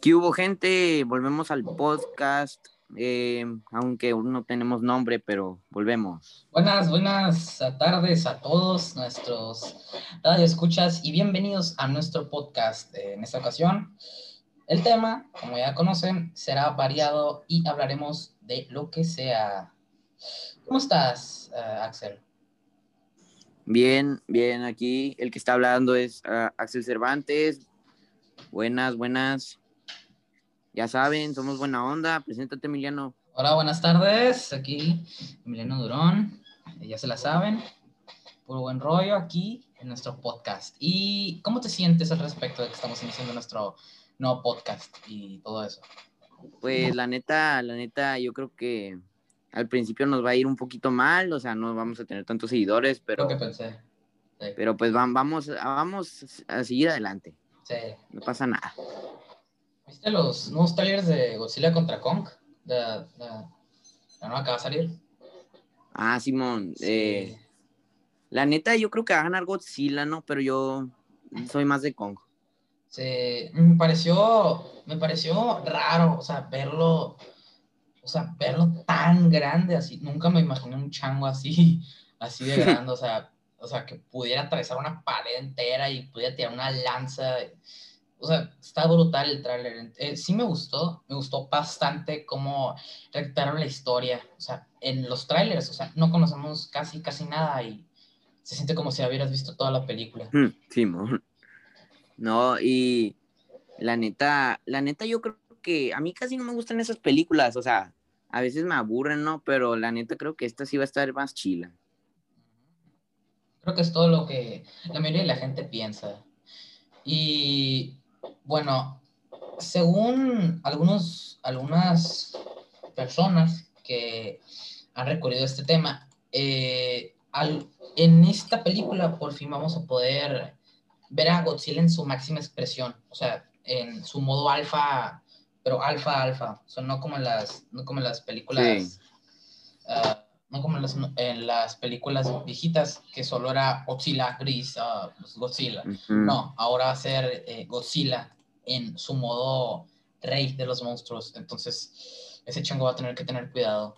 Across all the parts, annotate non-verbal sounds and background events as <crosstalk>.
¿Qué hubo, gente? Volvemos al podcast, eh, aunque aún no tenemos nombre, pero volvemos. Buenas, buenas tardes a todos nuestros radio escuchas y bienvenidos a nuestro podcast. En esta ocasión, el tema, como ya conocen, será variado y hablaremos de lo que sea. ¿Cómo estás, eh, Axel? Bien, bien, aquí el que está hablando es ah, Axel Cervantes. Buenas, buenas. Ya saben, somos buena onda. Preséntate, Emiliano. Hola, buenas tardes. Aquí Emiliano Durón. Ya se la saben. Puro buen rollo aquí en nuestro podcast. ¿Y cómo te sientes al respecto de que estamos iniciando nuestro nuevo podcast y todo eso? Pues la neta, la neta, yo creo que al principio nos va a ir un poquito mal, o sea, no vamos a tener tantos seguidores, pero... Lo que pensé. Sí. Pero pues vamos, vamos a seguir adelante. Sí. No pasa nada. ¿Viste los nuevos trailers de Godzilla contra Kong? De, de, la nueva que va a salir. Ah, Simón. Sí. eh, la neta, yo creo que va a ganar Godzilla, ¿no? Pero yo soy más de Kong. Sí, me pareció, me pareció raro, o sea, verlo, o sea, verlo tan grande así. Nunca me imaginé un chango así, <laughs> así de grande, o sea, o sea, que pudiera atravesar una pared entera y pudiera tirar una lanza. O sea, está brutal el tráiler. Eh, sí me gustó, me gustó bastante cómo recrearon la historia. O sea, en los trailers, o sea, no conocemos casi, casi nada y se siente como si hubieras visto toda la película. Mm, Simón. No, y la neta, la neta, yo creo que a mí casi no me gustan esas películas, o sea, a veces me aburren, ¿no? Pero la neta creo que esta sí va a estar más chila. Creo que es todo lo que la mayoría de la gente piensa. Y bueno, según algunos, algunas personas que han recurrido a este tema, eh, al, en esta película por fin vamos a poder ver a Godzilla en su máxima expresión, o sea, en su modo alfa, pero alfa, alfa, o sea, no como en las, no como en las películas. Sí. ah, no como en las, en las películas viejitas, que solo era Godzilla gris, pues Godzilla. No, ahora va a ser eh, Godzilla en su modo rey de los monstruos. Entonces, ese chango va a tener que tener cuidado.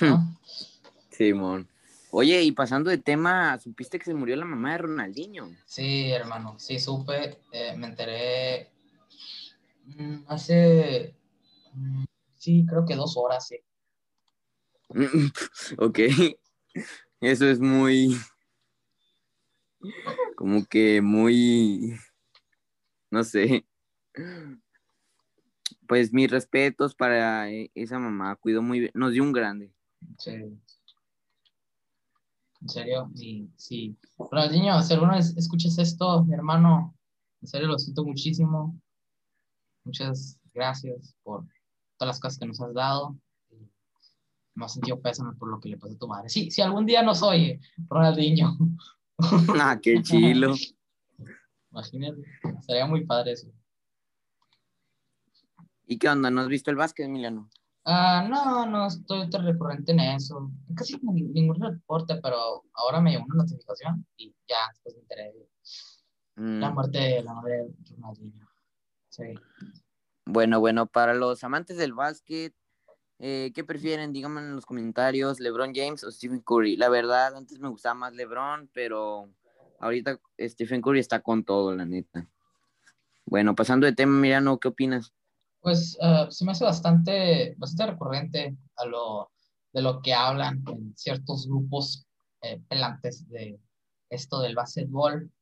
¿no? Simón. Oye, y pasando de tema, ¿supiste que se murió la mamá de Ronaldinho? Sí, hermano, sí, supe, eh, me enteré mm, hace, mm, sí, creo que dos horas, sí. <laughs> ok. Eso es muy. Como que muy. No sé. Pues mis respetos para e- esa mamá. Cuidó muy bien. Nos dio un grande. Sí. En serio, sí, sí. Ronaldinho, si alguna vez escuchas esto, mi hermano, en serio lo siento muchísimo. Muchas gracias por todas las cosas que nos has dado. Me has sentido pésame por lo que le pasó a tu madre. Sí, si algún día nos oye, Ronaldinho, <laughs> ah, qué chilo. <laughs> imagínate, estaría muy padre eso. ¿Y qué onda? ¿No has visto el básquet, Emiliano? Ah, no, no estoy tan recurrente en eso. Casi ni- ningún reporte, pero ahora me llegó una notificación y ya después me enteré de Mm, la muerte de la madre de Ronaldinho. Sí. Bueno, bueno, para los amantes del básquet, eh, ¿qué prefieren? Díganme en los comentarios, ¿LeBron James o Stephen Curry? La verdad, antes me gustaba más LeBron, pero ahorita Stephen Curry está con todo, la neta. Bueno, pasando de tema, Mirano, ¿qué opinas? Pues ah, se me hace bastante, bastante recurrente a lo, de lo que hablan en ciertos grupos eh, pelantes de esto del básquetbol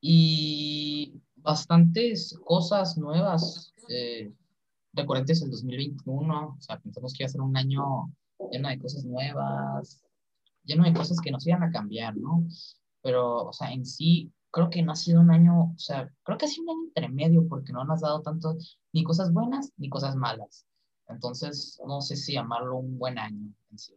y bastantes cosas nuevas eh, recurrentes en 2021. O sea, pensamos que iba a ser un año lleno de cosas nuevas, lleno de cosas que nos iban a cambiar, ¿no? Pero, o sea, en sí, creo que no ha sido un año, o sea, creo que ha sido un año intermedio porque no nos ha dado tanto, ni cosas buenas ni cosas malas. Entonces, no sé si llamarlo un buen año en sí.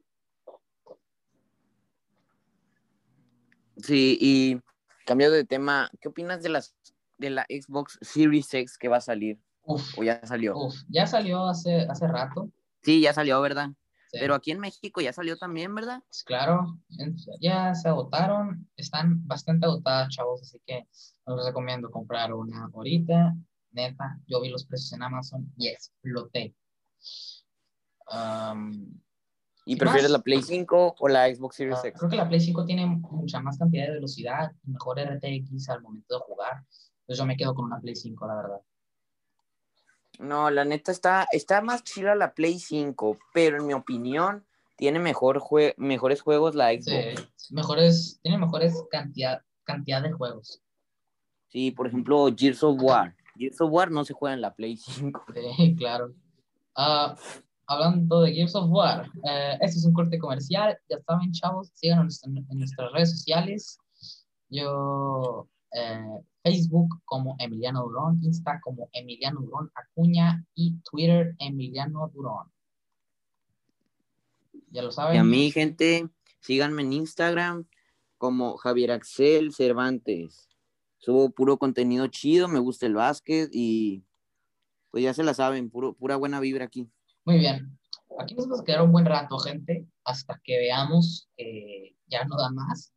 Sí, y cambiando de tema, ¿qué opinas de las de la Xbox Series X que va a salir? Uf, ¿O ya salió? uf, ya salió hace, hace rato. Sí, ya salió, ¿verdad? Sí. Pero aquí en México ya salió también, ¿verdad? Pues claro, ya se agotaron, están bastante agotadas, chavos, así que os recomiendo comprar una ahorita neta, yo vi los precios en Amazon y exploté. Um, ¿Y prefieres la Play 5 o la Xbox Series uh, X? Creo que la Play 5 tiene mucha más cantidad de velocidad mejor RTX al momento de jugar. Entonces yo me quedo con una Play 5, la verdad. No, la neta está, está más chila la Play 5, pero en mi opinión tiene mejor jue mejores juegos la Xbox. Sí, mejores, tiene mejores cantidad, cantidad de juegos. Sí, por ejemplo, Gears of War. Gears of War no se juega en la Play 5. Sí, <laughs> claro. Uh, hablando de Gears of War, eh, este es un corte comercial. Ya saben, chavos, síganos en, en nuestras redes sociales. Yo, eh, Facebook como Emiliano Durón, Insta como Emiliano Durón Acuña y Twitter Emiliano Durón. Ya lo saben. Y a mí, gente, síganme en Instagram como Javier Axel Cervantes. Subo puro contenido chido, me gusta el básquet y pues ya se la saben, puro, pura buena vibra aquí. Muy bien. Aquí nos vamos a quedar un buen rato, gente, hasta que veamos que ya no da más,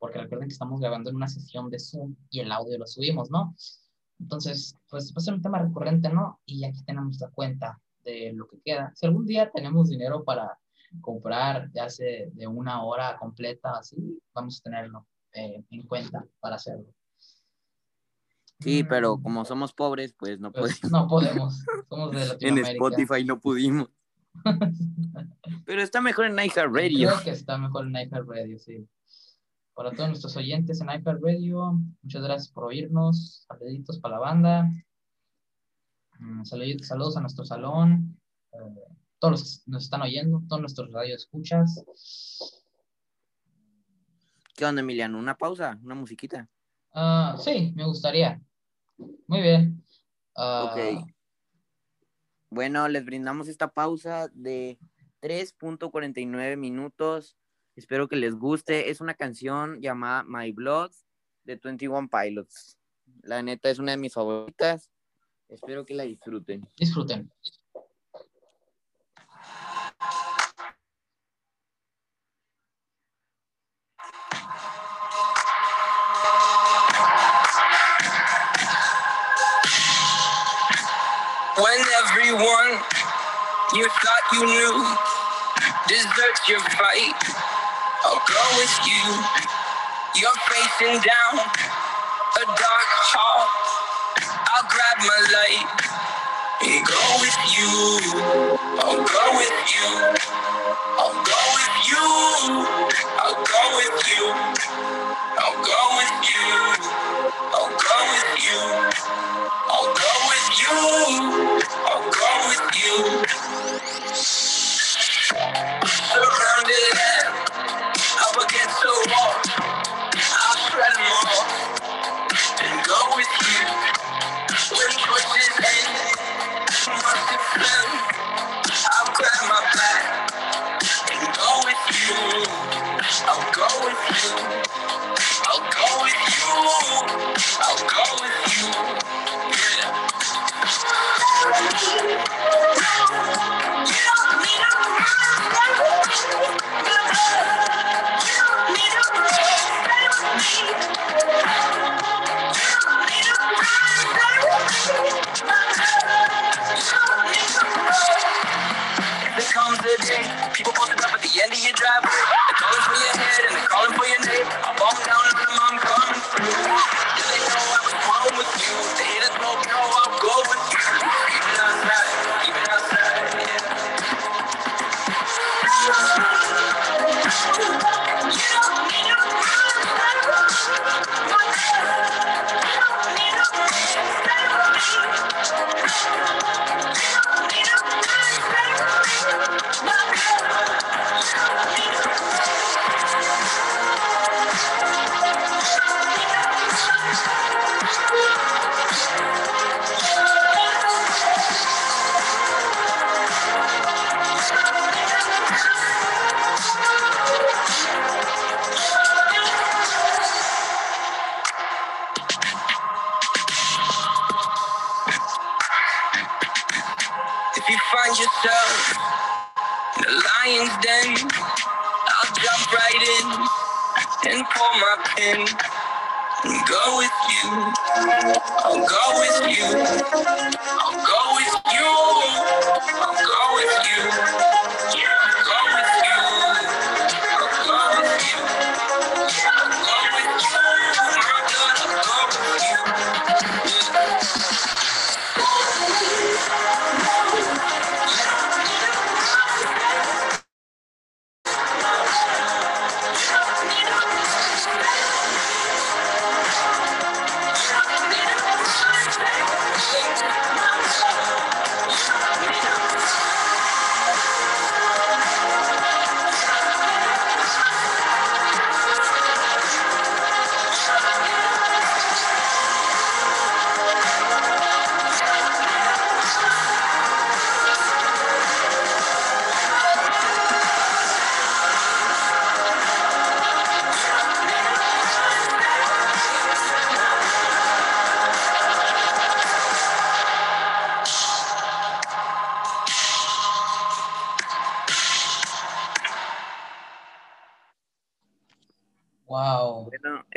porque recuerden que estamos grabando en una sesión de Zoom y el audio lo subimos, ¿no? Entonces, pues va a ser un tema recurrente, ¿no? Y aquí tenemos la cuenta de lo que queda. Si algún día tenemos dinero para comprar, ya sea de una hora completa, así, vamos a tenerlo eh, en cuenta para hacerlo. Sí, pero como somos pobres, pues no Pues, podemos. no podemos. Somos de <laughs> En Latinoamérica. Spotify no pudimos. <laughs> Pero está mejor en iHeartRadio. Creo que está mejor en iHeartRadio, sí. Para todos nuestros oyentes en iHeartRadio, muchas gracias por oírnos. Saluditos para la banda. Mm, salud- Saludos a nuestro salón. eh, todos los que nos están oyendo, todos nuestros radioescuchas. ¿Qué onda, Emiliano? ¿Una pausa? ¿Una musiquita? Ah, sí, me gustaría. Muy bien. Ah, Ok. Bueno, les brindamos esta pausa de 3.49 minutos. Espero que les guste. Es una canción llamada My Blood de 21 Pilots. La neta es una de mis favoritas. Espero que la disfruten. Disfruten. When everyone you thought you knew deserts your fight, I'll go with you. You're facing down a dark hall. I'll grab my light and go with you. I'll go with you. I'll go with you. I'll go with you. crushed.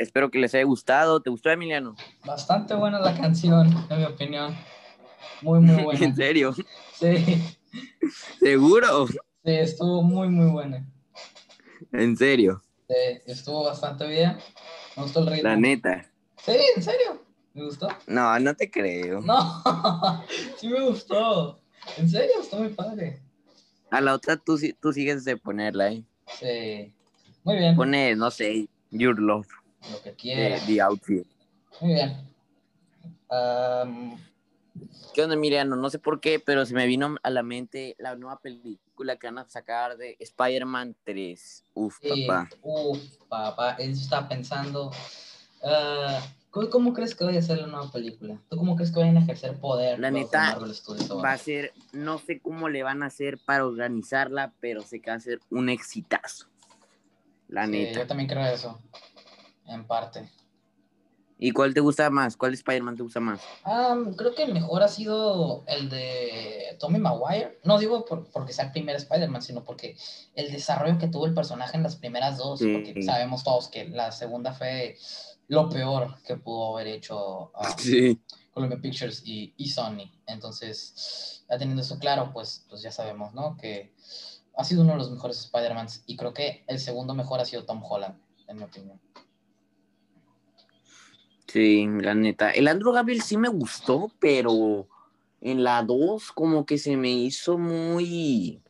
Espero que les haya gustado. ¿Te gustó, Emiliano? Bastante buena la canción, en mi opinión. Muy, muy <laughs> buena. ¿En serio? Sí, ¿Seguro? sí, estuvo muy, muy buena. ¿En serio? Sí, estuvo bastante bien. Me gustó el ritmo. La neta. Sí, en serio. ¿Me gustó? No, no te creo. No, <laughs> sí me gustó. En serio, está muy padre. A la otra tú, tú sigues de ponerla, ¿eh? Sí. Muy bien. Pone, no sé, Your Love, Lo que quieras. The Outfit. Muy bien. Am, ¿Qué onda, Emiliano? No sé por qué, pero se me vino a la mente la nueva película que van a sacar de Spider-Man 3. Uf, sí, papá. Uf, papá. Eso estaba pensando. Ah, ¿cómo, cómo crees que vaya a ser la nueva película? ¿Tú cómo crees que vayan a ejercer poder? La neta? Va a ser, no sé cómo le van a hacer para organizarla, pero sé que va a ser un exitazo. La Sí, neta. yo también creo eso. En parte. ¿Y cuál te gusta más? ¿Cuál Spider-Man te gusta más? Am, creo que el mejor ha sido el de Tommy Maguire. No digo por- porque sea el primer Spider-Man, sino porque el desarrollo que tuvo el personaje en las primeras dos. Sí. Porque sabemos todos que la segunda fue lo peor que pudo haber hecho ah, <laughs> Sí. Columbia Pictures y, y Sony. Entonces, ya teniendo eso claro, pues, pues ya sabemos, ¿no? Que ha sido uno de los mejores Spider-Mans. Y creo que el segundo mejor ha sido Tom Holland, en mi opinión. Sí, la neta. El Andrew Gabriel sí me gustó, pero en la 2 como que se me hizo muy...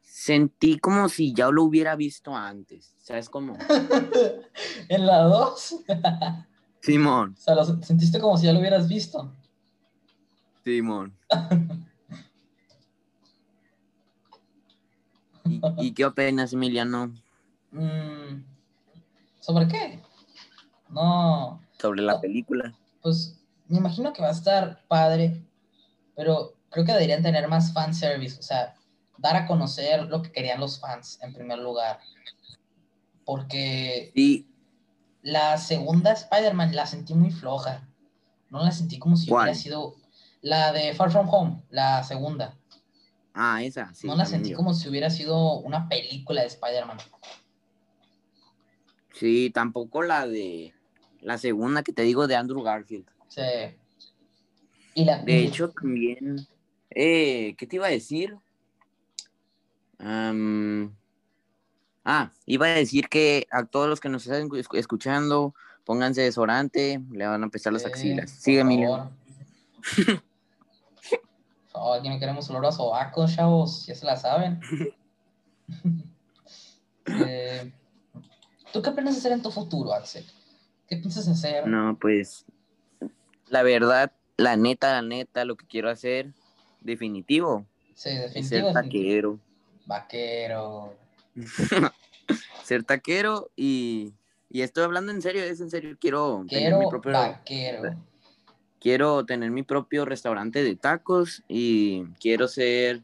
Sentí como si ya lo hubiera visto antes. ¿Sabes cómo? <laughs> en la 2. <laughs> Simón, O sea, lo sentiste como si ya lo hubieras visto. Simón. <laughs> ¿Y, y qué opinas, Emiliano, Mm, ¿Sobre qué? No, sobre la película? pues me imagino que va a estar padre, pero creo que deberían tener más fanservice, o sea, dar a conocer lo que querían los fans en primer lugar. Porque Sí, la segunda Spider-Man la sentí muy floja. No la sentí como si ¿Cuál? hubiera sido la de Far From Home, la segunda. ah, esa, sí. no la sentí yo. como si hubiera sido una película de Spider-Man. Sí, tampoco la de... La segunda que te digo de Andrew Garfield. Sí. Y la, De hecho, también. Eh, ¿Qué te iba a decir? Ah, iba a decir que a todos los que nos están escu- escuchando, pónganse desodorante, le van a empezar las Sí, axilas. por Sigue, Emilio. favor, <laughs> aquí no queremos olor a sobaco, chavos, ya se la saben. <laughs> Eh, ¿Tú qué piensas hacer en tu futuro, Axel? ¿Qué piensas hacer? No, pues. La verdad, la neta, la neta, lo que quiero hacer, definitivo, Sí, es definitivo. ser definitivo. taquero. Vaquero. <laughs> ser taquero y. Y estoy hablando en serio, es en serio. Quiero tener mi Quiero propio. vaquero. quiero tener mi propio restaurante de tacos y quiero ser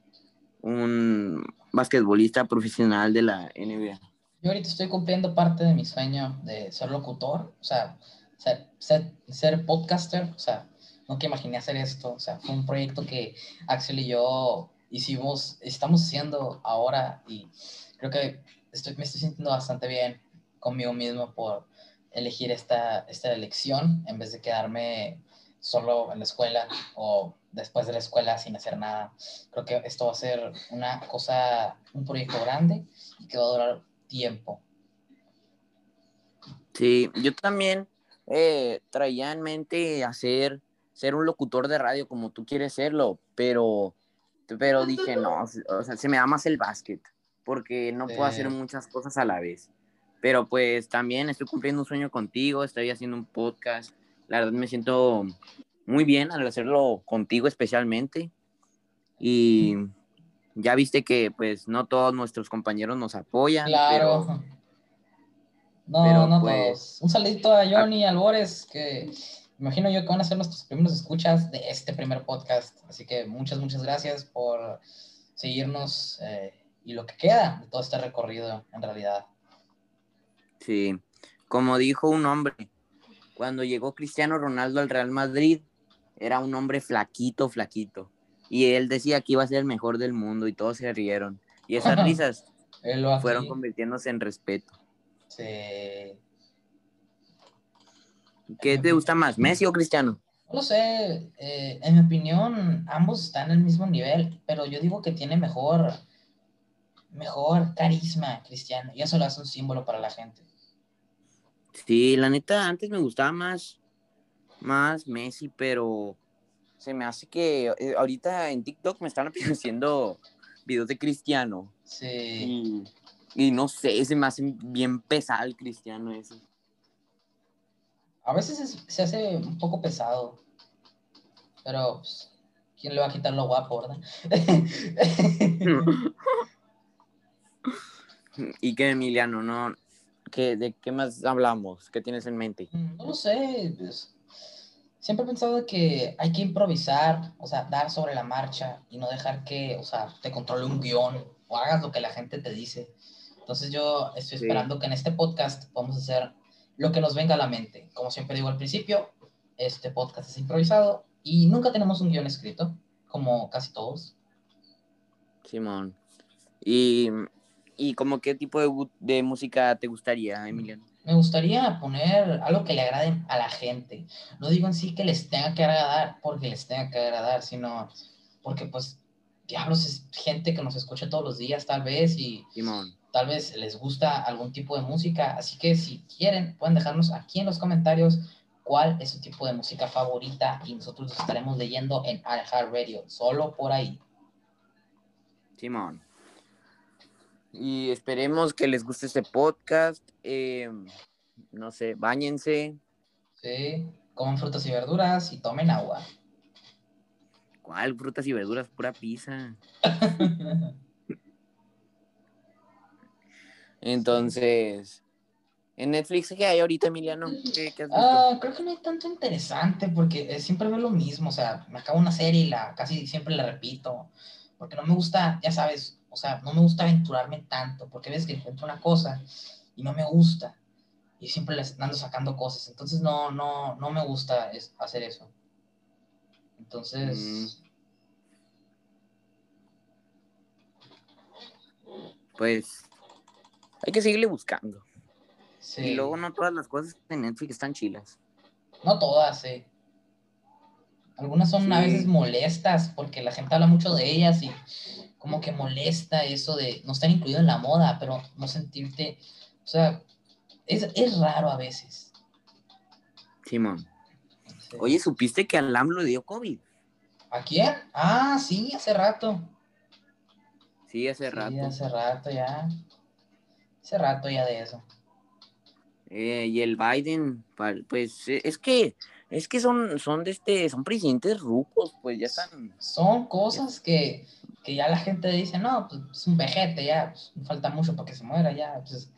un basquetbolista profesional de la NBA. Yo ahorita estoy cumpliendo parte de mi sueño de ser locutor, o sea, ser, ser, ser podcaster, o sea, nunca imaginé hacer esto, o sea, fue un proyecto que Axel y yo hicimos, estamos haciendo ahora y creo que estoy, me estoy sintiendo bastante bien conmigo mismo por, elegir esta, esta elección en vez de quedarme solo en la escuela o después de la escuela sin hacer nada. Creo que esto va a ser una cosa, un proyecto grande y que va a durar tiempo. Sí, yo también eh, traía en mente hacer, ser un locutor de radio como tú quieres serlo, pero, pero dije, no, o sea, se me da más el básquet, porque no puedo hacer muchas cosas a la vez. Pero pues también estoy cumpliendo un sueño contigo, estoy haciendo un podcast. La verdad me siento muy bien al hacerlo contigo especialmente. Y ya viste que pues no todos nuestros compañeros nos apoyan. Claro. no, no pues, todos. Un saludito a Johnny Albores, que imagino yo que van a ser nuestros primeros escuchas de este primer podcast. Así que muchas, muchas gracias por seguirnos eh, y lo que queda de todo este recorrido en realidad. Sí, como dijo un hombre, cuando llegó Cristiano Ronaldo al Real Madrid, era un hombre flaquito, flaquito. Y él decía que iba a ser el mejor del mundo y todos se rieron. Y esas risas fueron convirtiéndose en respeto. Sí. ¿Qué te gusta más, Messi o Cristiano? No lo sé, eh, en mi opinión, ambos están en el mismo nivel, pero yo digo que tiene mejor, mejor carisma Cristiano, y eso lo hace un símbolo para la gente. Sí, la neta, antes me gustaba más más Messi, pero se me hace que eh, ahorita en TikTok me están <laughs> apareciendo videos de Cristiano. Sí. Y, no sé, se me hace bien pesado el Cristiano ese. A veces se hace un poco pesado, pero pues, ¿quién le va a quitar lo guapo, verdad? <laughs> <laughs> y que Emiliano, ¿no? ¿Qué, ¿De qué más hablamos? ¿Qué tienes en mente? No lo sé, pues, siempre he pensado que hay que improvisar, o sea, dar sobre la marcha y no dejar que, o sea, te controle un guion o hagas lo que la gente te dice. Entonces yo estoy esperando que en este podcast podamos hacer lo que nos venga a la mente. Como siempre digo al principio, este podcast es improvisado y nunca tenemos un guion escrito, como casi todos. Simón. ¿Y, y como qué tipo de, de música te gustaría, Emiliano? Me gustaría poner algo que le agrade a la gente. No digo en sí que les tenga que agradar porque les tenga que agradar, sino porque pues diablos es gente que nos escucha todos los días tal vez y tal vez les gusta algún tipo de música. Así que si quieren pueden dejarnos aquí en los comentarios cuál es su tipo de música favorita y nosotros los estaremos leyendo en Radio, solo por ahí. Simón y esperemos que les guste este podcast. Eh, no sé, bañense. Sí, coman frutas y verduras y tomen agua. ¿Cuál frutas y verduras? Pura pizza. <laughs> Entonces, en Netflix, ¿qué hay ahorita, Emiliano? Ah, creo que no hay tanto interesante porque siempre veo lo mismo. O sea, me acabo una serie y la casi siempre la repito. Porque no me gusta, ya sabes, o sea, no me gusta aventurarme tanto, porque ves que encuentro una cosa y no me gusta. Y siempre les ando sacando cosas. Entonces no, no, no me gusta hacer eso. Entonces. Mm. Pues hay que seguirle buscando. Sí. Y luego no todas las cosas en Netflix están chilas. No todas, sí. Algunas son a veces molestas porque la gente habla mucho de ellas y como que molesta eso de no estar incluido en la moda, pero no sentirte, o sea, es, raro a veces. Simón. Oye, ¿supiste que al AMLO dio COVID? ¿A quién? Ah, sí, hace rato. Sí, hace sí, rato. hace rato ya. Hace rato ya de eso. Eh, y el Biden, pues eh, es que es que son, son de este, son presidentes rucos, pues ya están. Son cosas que, que ya la gente dice, no, pues es un vejete, ya, pues, falta mucho para que se muera, ya, pues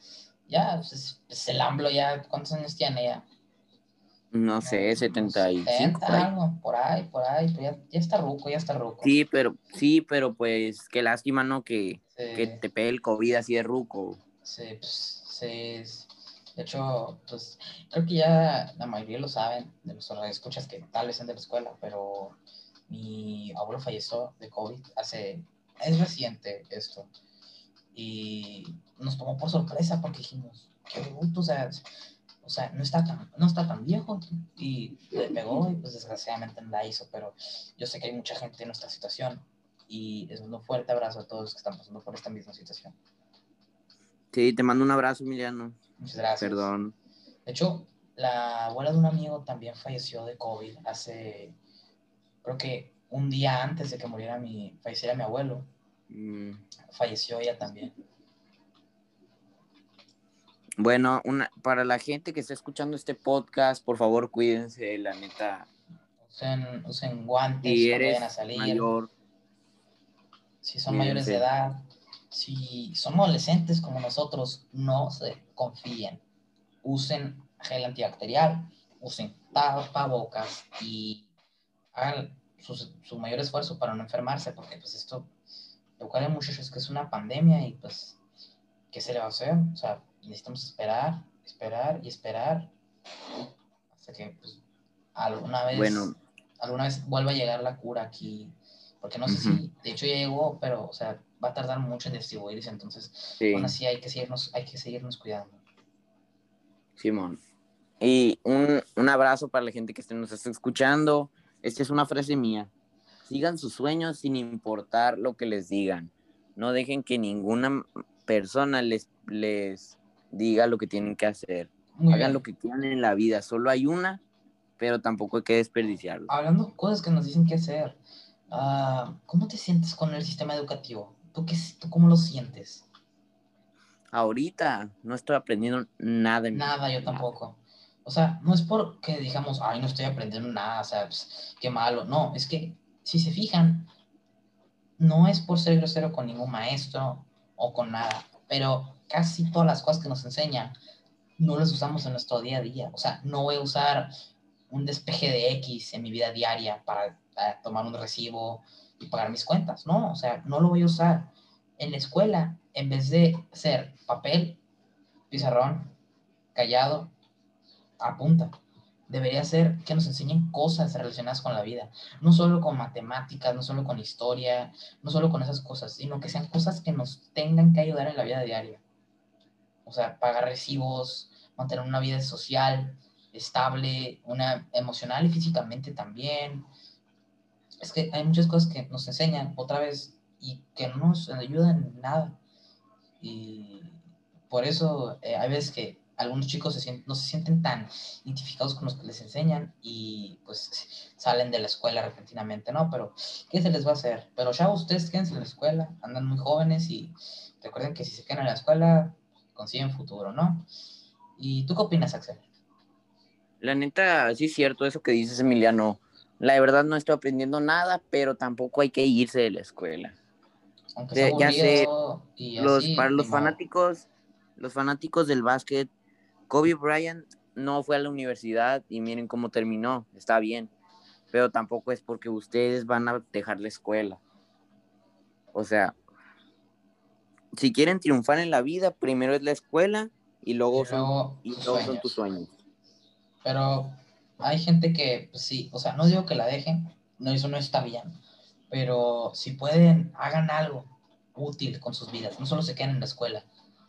ya, pues, pues el AMLO ya, ¿cuántos años tiene ya? No sé, 75. 70, por ahí. algo, por ahí, por ahí, pues ya, ya, está ruco, ya está ruco. Sí, pero, sí, pero pues qué lástima, ¿no? Que, que te pegue el COVID así de ruco. Sí, pues, sí, de hecho, pues creo que ya la mayoría lo saben de los escuchas que tal vez sean de la escuela, pero mi abuelo falleció de COVID hace, es reciente esto. Y nos tomó por sorpresa porque dijimos, qué bruto, o sea, o sea, no está tan, no está tan viejo y le pegó y pues desgraciadamente no la hizo, pero yo sé que hay mucha gente en nuestra situación y es un fuerte abrazo a todos los que están pasando por esta misma situación. Sí, te mando un abrazo, Emiliano. Muchas gracias. Perdón. De hecho, la abuela de un amigo también falleció de COVID hace, creo que un día antes de que muriera mi, falleciera mi abuelo. Mm, Falleció ella también. Bueno, una, para la gente que está escuchando este podcast, por favor, cuídense, la neta. Usen, usen guantes Si eres vayan a salir. mayor, Si son mayores de edad, si son adolescentes como nosotros, no se confíen. Usen gel antibacterial, usen tapabocas y hagan su, su mayor esfuerzo para no enfermarse, porque pues esto, lo cual muchachos que es una pandemia y pues, ¿qué se le va a hacer? O sea, necesitamos esperar, esperar y esperar hasta que pues, alguna vez bueno, alguna vez vuelva a llegar la cura aquí. Porque no sé Ujú. si, de hecho ya llegó, pero, o sea, va a tardar mucho en distribuirse, entonces, sí, aún así hay que seguirnos, hay que seguirnos cuidando. Simón. Y un, un abrazo para la gente que nos está escuchando. Esta es una frase mía. Sigan sus sueños sin importar lo que les digan. No dejen que ninguna persona les, les diga lo que tienen que hacer. Muy Hagan bien. lo que quieran en la vida. Solo hay una, pero tampoco hay que desperdiciarlo. Hablando de cosas que nos dicen que hacer, ah, ¿cómo te sientes con el sistema educativo? ¿Tú, qué, ¿Tú cómo lo sientes? Ahorita no estoy aprendiendo nada. Nada, yo tampoco. O sea, no es porque digamos, ay, no estoy aprendiendo nada, o sea, pues, qué malo. No, es que si se fijan, no es por ser grosero con ningún maestro o con nada, pero casi todas las cosas que nos enseñan no las usamos en nuestro día a día. O sea, no voy a usar un despeje de X en mi vida diaria para eh, tomar un recibo y pagar mis cuentas. No, o sea, no lo voy a usar. En la escuela, en vez de ser papel, pizarrón, callado, apunta. Debería ser que nos enseñen cosas relacionadas con la vida, no solo con matemáticas, no solo con historia, no solo con esas cosas, sino que sean cosas que nos tengan que ayudar en la vida diaria. O sea, pagar recibos, mantener una vida social estable, una emocional y físicamente también. Es que hay muchas cosas que nos enseñan otra vez y que no nos ayudan en nada. Y por eso eh, hay veces que algunos chicos se sienten, no se sienten tan identificados con los que les enseñan y pues salen de la escuela repentinamente, ¿no? Pero, ¿qué se les va a hacer? Pero ya ustedes quédense en la escuela, andan muy jóvenes y recuerden que si se quedan en la escuela, consiguen futuro, ¿no? ¿Y tú qué opinas, Axel? La neta, sí es cierto eso que dices, Emiliano. La verdad no estoy aprendiendo nada, pero tampoco hay que irse de la escuela. Aunque De- sea ya sé, y Los, así, para los fanáticos, los fanáticos del básquet, Kobe Bryant no fue a la universidad y miren cómo terminó, está bien, pero tampoco es porque ustedes van a dejar la escuela. O sea, si quieren triunfar en la vida, primero es la escuela y luego, Y son, y tus luego son sueños. tus sueños. Pero hay gente que, pues sí, o sea, no digo que la dejen, no, eso no está bien, pero si pueden, hagan algo útil con sus vidas, no solo se queden en la escuela,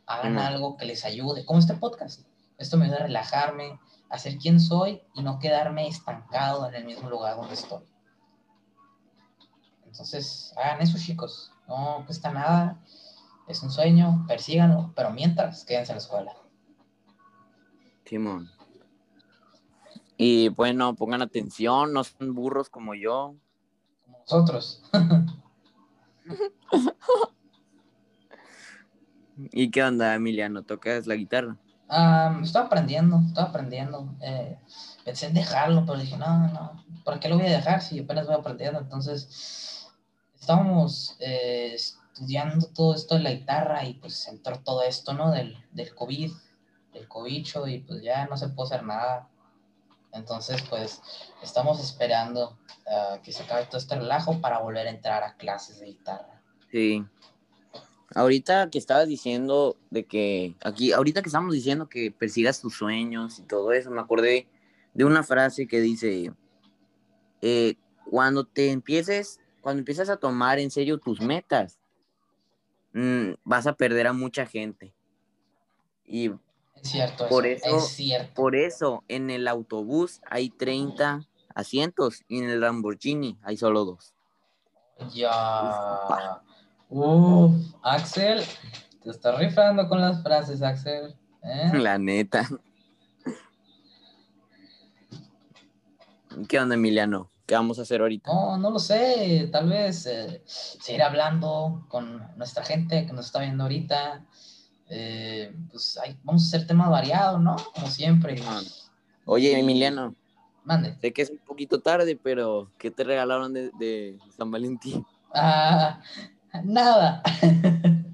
hagan algo que les ayude, como este podcast. Esto me ayuda a relajarme, a ser quien soy y no quedarme estancado en el mismo lugar donde estoy. Entonces, hagan eso, chicos. No cuesta nada, es un sueño, persíganlo, pero mientras, quédense en la escuela. Simón. Y bueno, pongan atención, no son burros como yo. Como nosotros. <laughs> ¿Y qué onda, Emiliano? ¿Tocas la guitarra? Ah, estoy aprendiendo, estoy aprendiendo. Eh, pensé en dejarlo, pero dije, no, no, ¿para qué lo voy a dejar si apenas voy aprendiendo? Entonces, estábamos eh, estudiando todo esto de la guitarra y pues entró todo esto, ¿no? Del, del COVID, del cobicho y pues ya no se puede hacer nada. Entonces, pues estamos esperando ah, que se acabe todo este relajo para volver a entrar a clases de guitarra. Sí. Ahorita que estabas diciendo de que aquí, ahorita que estamos diciendo que persigas tus sueños y todo eso, me acordé de una frase que dice, eh, cuando te empieces, cuando empiezas a tomar en serio tus metas, mm, vas a perder a mucha gente. Y Es cierto, Por eso, eso- es cierto. Por eso, en el autobús hay 30 asientos y en el Lamborghini hay solo dos. Ya. Uf, Axel, te estás rifando con las frases, Axel. ¿eh? La neta. ¿Qué onda, Emiliano? ¿Qué vamos a hacer ahorita? No, no lo sé. Tal vez eh, seguir hablando con nuestra gente que nos está viendo ahorita. Eh, pues vamos a hacer temas variados, ¿no? Como siempre. Oye, Emiliano, Mande. sé que es un poquito tarde, pero ¿qué te regalaron de, de San Valentín? Ah, nada.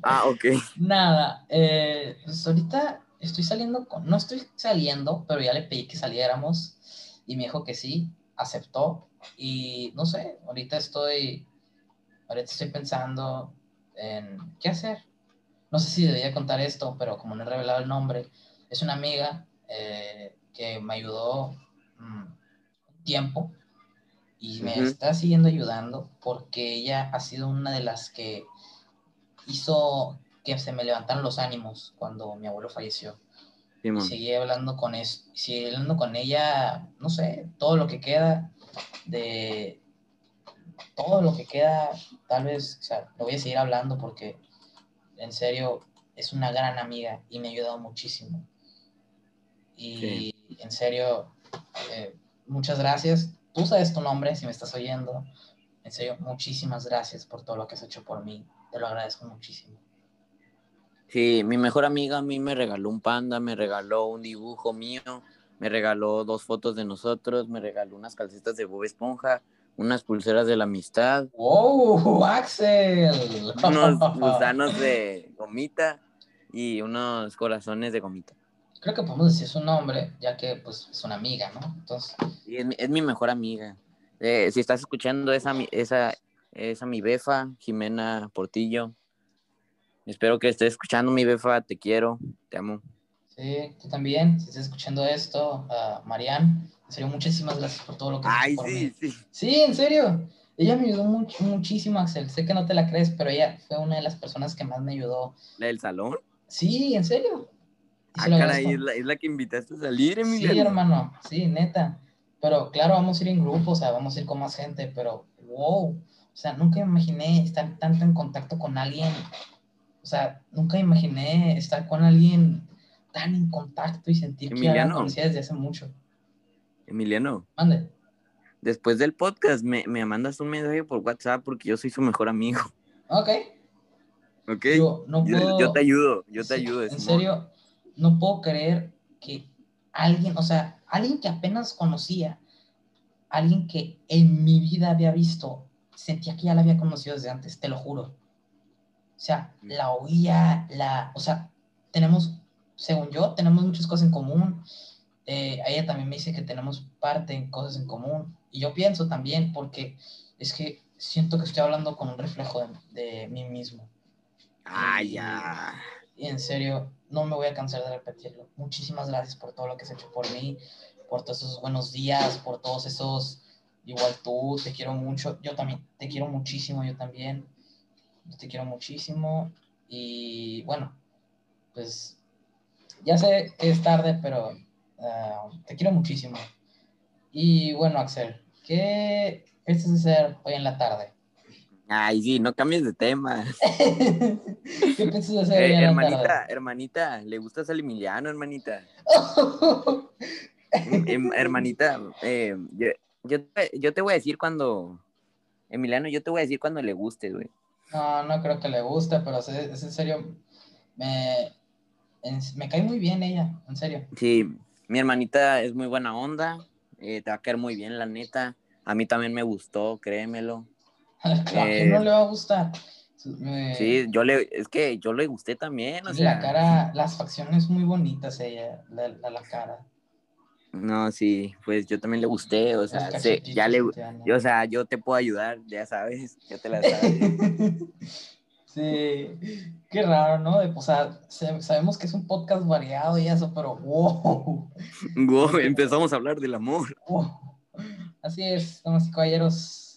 Ah, ok. Nada, eh, pues ahorita estoy saliendo con, no estoy saliendo, pero ya le pedí que saliéramos y me dijo que sí, aceptó y no sé, ahorita estoy, ahorita estoy pensando en qué hacer. No sé si debería contar esto, pero como no he revelado el nombre, es una amiga eh, que me ayudó mm, un tiempo y me Ujú. está siguiendo ayudando porque ella ha sido una de las que hizo que se me levantaran los ánimos cuando mi abuelo falleció. Y Simón. seguí hablando con es, seguí hablando con ella, no sé, todo lo que queda de todo lo que queda, tal vez, o sea, lo voy a seguir hablando porque en serio es una gran amiga y me ha ayudado muchísimo. Y en serio, eh, muchas gracias. Tú sabes tu nombre si me estás oyendo. En serio, muchísimas gracias por todo lo que has hecho por mí. Te lo agradezco muchísimo. Sí, mi mejor amiga a mí me regaló un panda, me regaló un dibujo mío, me regaló dos fotos de nosotros, me regaló unas calcetas de Bob Esponja, unas pulseras de la amistad, ¡Wow, Axel! unos <laughs> gusanos de gomita y unos corazones de gomita. Creo que podemos decir su nombre, ya que pues es una amiga, ¿no? Entonces, Y es, mi- es mi mejor amiga. Eh, si estás escuchando esa, esa, esa mi befa, Jimena Portillo. Espero que estés escuchando mi befa, te quiero, te amo. sí, tú también, si estás escuchando esto, ah, Marian, en serio, muchísimas gracias por todo lo que Ay, por sí, mí. sí. Sí, en serio. Ella me ayudó mucho, muchísimo, Axel. Sé que no te la crees, pero ella fue una de las personas que más me ayudó. ¿La del salón? Sí, en serio. Ah, caray, es la, es la que invitaste a salir, Sí, Emiliano. hermano, sí, neta. Pero claro, vamos a ir en grupo, o sea, vamos a ir con más gente, pero wow. O sea, nunca imaginé estar tanto en contacto con alguien. O sea, nunca imaginé estar con alguien tan en contacto y sentir que ya la Emiliano. conocía desde hace mucho. Emiliano, Mande. después del podcast me, me mandas un mensaje por WhatsApp porque yo soy su mejor amigo. Ok. ¿Ok? Yo no Yo, puedo. yo te ayudo, yo te Sí, ayudo. En serio, no puedo creer que alguien, o sea, alguien que apenas conocía, alguien que en mi vida había visto, sentía que ya la había conocido desde antes, te lo juro. O sea, la oía, la, o sea, tenemos, según yo, tenemos muchas cosas en común. Eh, ella también me dice que tenemos parte en cosas en común. Y yo pienso también, porque es que siento que estoy hablando con un reflejo de, de mí mismo. Ah, ya. Y en serio, no me voy a cansar de repetirlo. Muchísimas gracias por todo lo que has hecho por mí, por todos esos buenos días, por todos esos, igual tú, te quiero mucho. Yo también, te quiero muchísimo, yo también. Yo te quiero muchísimo. Y bueno, pues ya sé que es tarde, pero ah, te quiero muchísimo. Y bueno, Axel, ¿qué piensas hacer hoy en la tarde? Ay, sí, no cambies de tema. <laughs> ¿Qué piensas hacer Eh, hermanita, tarde? hermanita, ¿le gustas al Emiliano, hermanita? <laughs> Em, hermanita, eh, yo, yo, te- yo te voy a decir cuando, Emiliano, yo te voy a decir cuando le guste, güey. No, no creo que le guste, pero es, es en serio, me, me cae muy bien ella, en serio. Sí, mi hermanita es muy buena onda, eh, te va a caer muy bien, la neta. A mí también me gustó, créemelo. <laughs> Claro Eh, no le va a gustar. Me- Sí, yo le, es que yo le gusté también, o sea. la cara, las facciones muy bonitas ella, la, la, la cara. No, sí, pues yo también le gusté, o sea, sé- ya le, yo, o sea, yo te puedo ayudar, ya sabes, ya te la sabes. <laughs> sí, qué raro, ¿no? De- O sea, se- sabemos que es un podcast variado y eso, pero wow. <laughs> Wow, empezamos a hablar del amor. wow. Así es, damas y caballeros.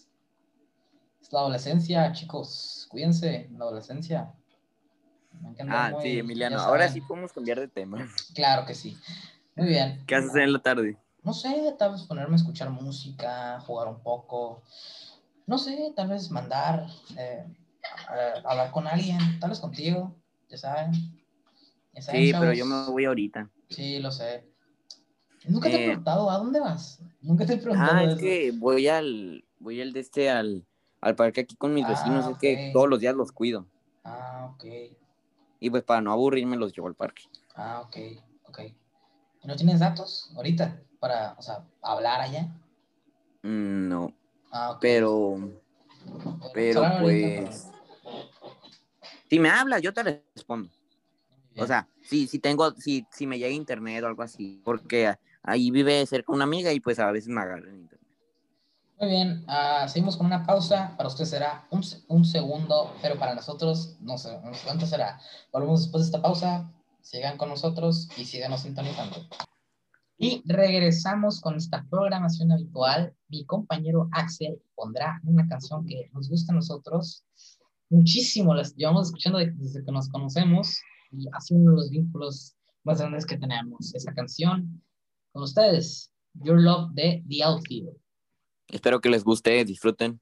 La adolescencia, chicos. Cuídense, la adolescencia. Ah, muy- sí, Emiliano. Ahora sí podemos cambiar de tema. <laughs> Claro que sí. Muy bien. ¿Qué haces en la tarde? No sé, tal vez ponerme a escuchar música, jugar un poco. No sé, tal vez mandar, eh, a- hablar con alguien, tal vez contigo, ya saben. Ya saben, Sí, pero yo me voy ahorita. Sí, lo sé. Nunca te he Eh, preguntado, ¿a dónde vas? Nunca te he preguntado Ah, es eso. que voy al, voy al de este, al, al parque aquí con mis Ah, vecinos, es que todos los días los cuido. Ah, ok. Y pues para no aburrirme los llevo al parque. Ah, ok, ok. ¿Y no tienes datos ahorita para, o sea, hablar allá? Mm, No, Ah, ok. pero, Bueno, pero hablar ahorita, pues, si me hablas, yo te respondo. pero- O sea, si, si tengo, si, si me llega internet o algo así, porque ahí vive cerca una amiga y pues a veces me agarra en internet. Muy bien, ah, seguimos con una pausa. Para usted será un, un segundo, pero para nosotros no sé cuánto será. Volvemos después de esta pausa. Sigan con nosotros y síganos sintonizando. Y regresamos con esta programación habitual. Mi compañero Axel pondrá una canción que nos gusta a nosotros muchísimo. Las llevamos escuchando de- desde que nos conocemos y ha sido uno de los vínculos más grandes que tenemos. Esa canción con ustedes, Your Love de The Outfield. Espero que les guste, disfruten.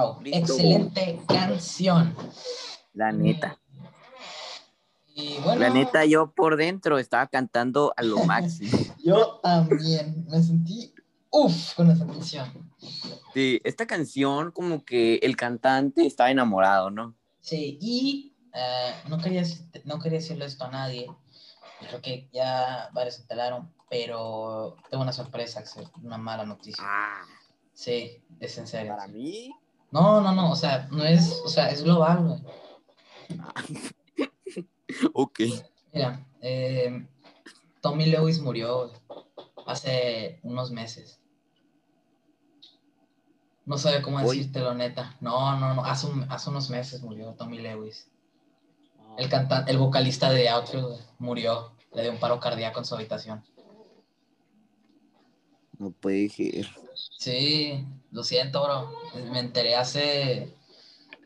Wow, excelente canción. La neta. Y bueno, La neta, yo por dentro estaba cantando a lo <laughs> máximo. yo también me sentí uff con esa canción. Sí, esta canción como que el cantante estaba enamorado, ¿no? Sí, y eh, no, quería, no quería decirle esto a nadie. Creo que ya varios se enteraron, pero tengo una sorpresa, Axel, una mala noticia. Ah, Sí, es en serio. para mí. No, no, no, o sea, no es, o sea, es global, güey. <laughs> Ok. Mira, eh, Tommy Lewis murió hace unos meses. No sabe cómo decírtelo, neta. No, no, no, hace, un- hace unos meses murió Tommy Lewis. El, cantante, el vocalista de Outfield murió, le dio un paro cardíaco en su habitación. No puede ser. Sí, lo siento, bro. Me enteré hace,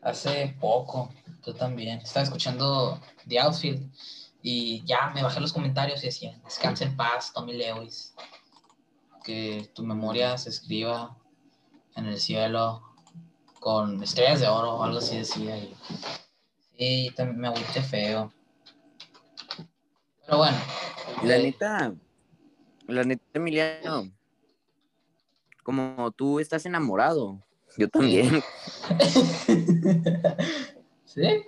hace poco. Tú también. Estaba escuchando The Outfield y ya me bajé los comentarios y decían, descansa en paz, Tommy Lewis. Que tu memoria se escriba en el cielo con estrellas de oro o algo así decía. Y, sí, también me agüité feo. Pero bueno. La eh, neta, la neta, Emiliano, como tú estás enamorado, yo también. <laughs> ¿Sí?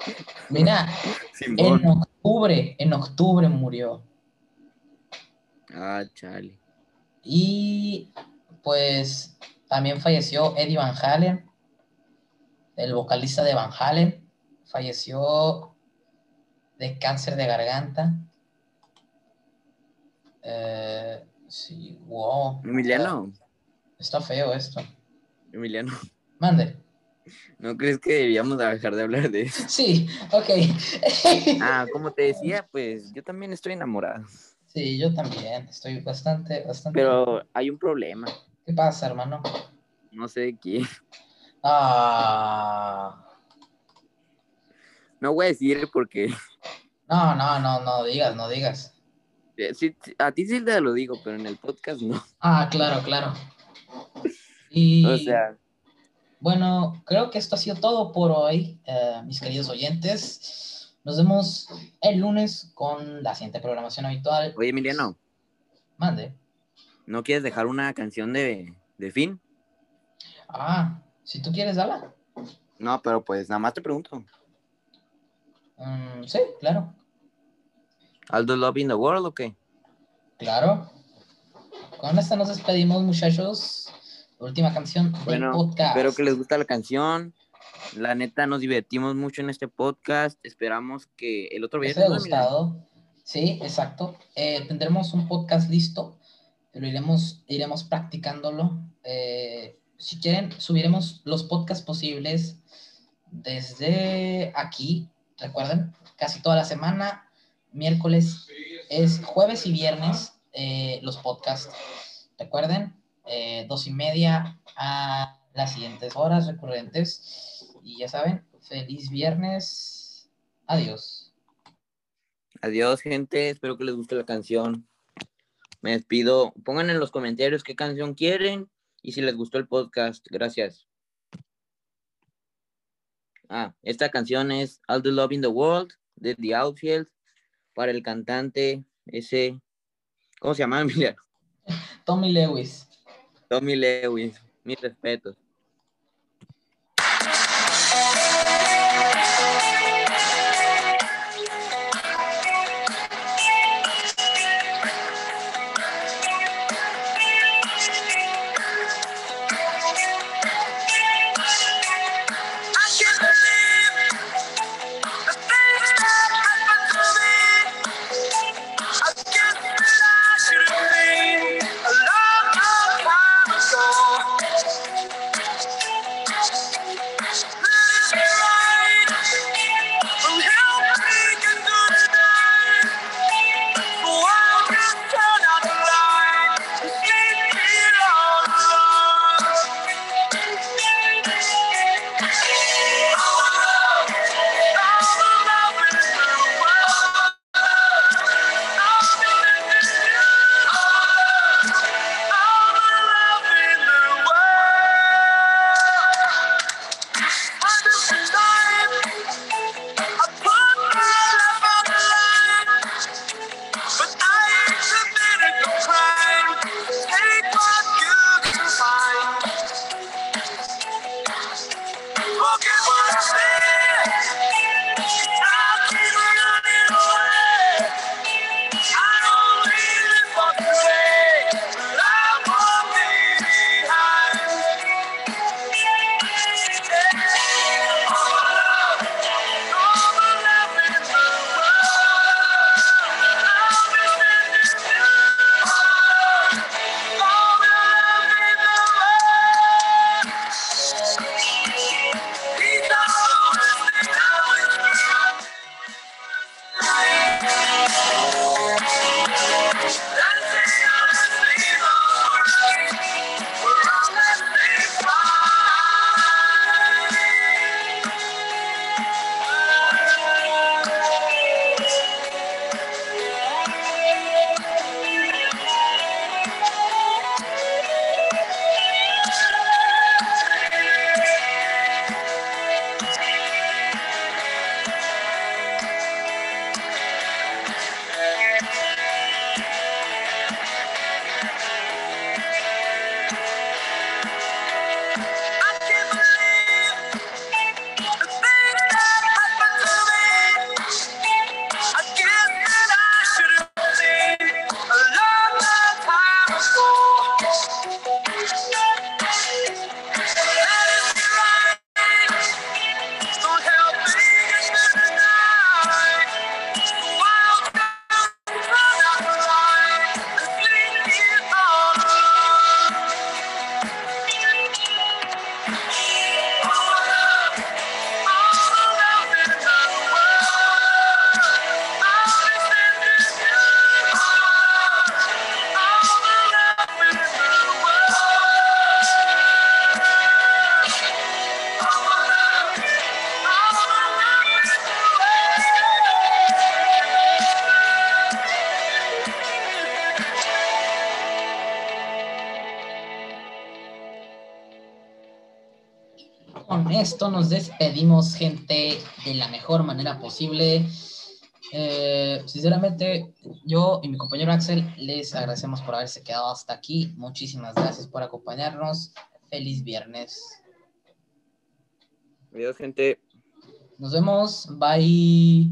Mira, Simón. En octubre, en octubre murió. Ah, chale. Y pues también falleció Eddie Van Halen, el vocalista de Van Halen. Falleció de cáncer de garganta. Eh, sí, wow. Emiliano, Está feo esto. Emiliano, Mande. ¿no crees que debíamos dejar de hablar de eso? Sí, ok. <laughs> Ah, como te decía, pues yo también estoy enamorado. Sí, yo también. Estoy bastante, bastante. Pero hay un problema, ¿Qué pasa, hermano? no sé de quién. Ah. No voy a decir porque No, no, no, no digas, no digas. eh, sí, a ti sí te lo digo, pero en el podcast no. Ah, claro, claro. Y O sea, bueno, creo que esto ha sido todo por hoy, eh, mis queridos oyentes. Nos vemos el lunes con la siguiente programación habitual. oye Emiliano, Mande. ¿no quieres dejar una canción de, de fin? Ah, si tú quieres, dala. No, pero pues nada más te pregunto. Mm, sí, claro, ¿Aldo Love in the World o qué? claro. Con esta nos despedimos, muchachos. Última canción del Bueno, podcast. espero que les guste la canción. La neta, nos divertimos mucho en este podcast. Esperamos que el otro les viernes. haya ¿no, Emiliano? gustado. Sí, exacto. Eh, tendremos un podcast listo, pero iremos, iremos practicándolo. Eh, si quieren, subiremos los podcasts posibles desde aquí. Recuerden, casi toda la semana, miércoles es jueves y viernes eh, los podcasts. Recuerden, eh, dos y media a las siguientes horas recurrentes. Y ya saben, feliz viernes. Adiós. Adiós, gente. Espero que les guste la canción. Me despido. Pongan en los comentarios qué canción quieren y si les gustó el podcast. Gracias. Ah, esta canción es All the Love in the World de The Outfield para el cantante ese. ¿Cómo se llama, Emiliano? Tommy Lewis. Tommy Lewis. Mis respetos. Nos despedimos, gente, de la mejor manera posible. Eh, sinceramente, yo y mi compañero Axel les agradecemos por haberse quedado hasta aquí. Muchísimas gracias por acompañarnos. Feliz viernes. Adiós, gente. Nos vemos. Bye.